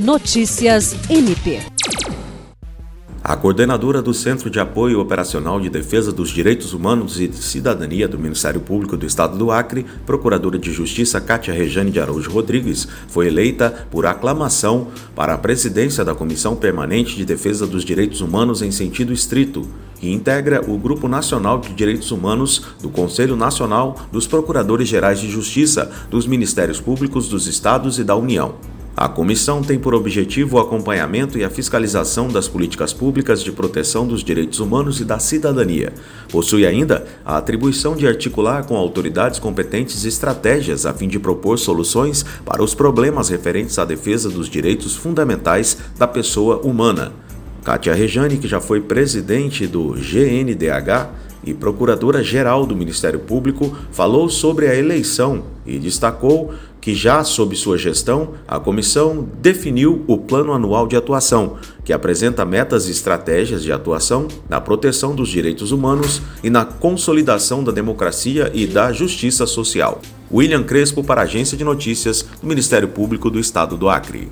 Notícias MP. A coordenadora do Centro de Apoio Operacional de Defesa dos Direitos Humanos e de Cidadania do Ministério Público do Estado do Acre, Procuradora de Justiça Cátia Rejane de Araújo Rodrigues, foi eleita por aclamação para a presidência da Comissão Permanente de Defesa dos Direitos Humanos em sentido estrito, que integra o Grupo Nacional de Direitos Humanos do Conselho Nacional dos Procuradores Gerais de Justiça dos Ministérios Públicos dos Estados e da União. A comissão tem por objetivo o acompanhamento e a fiscalização das políticas públicas de proteção dos direitos humanos e da cidadania. Possui ainda a atribuição de articular com autoridades competentes estratégias a fim de propor soluções para os problemas referentes à defesa dos direitos fundamentais da pessoa humana. Kátia Rejane, que já foi presidente do GNDH, e procuradora-geral do Ministério Público, falou sobre a eleição e destacou que já sob sua gestão, a comissão definiu o Plano Anual de Atuação, que apresenta metas e estratégias de atuação na proteção dos direitos humanos e na consolidação da democracia e da justiça social. William Crespo para a Agência de Notícias do Ministério Público do Estado do Acre.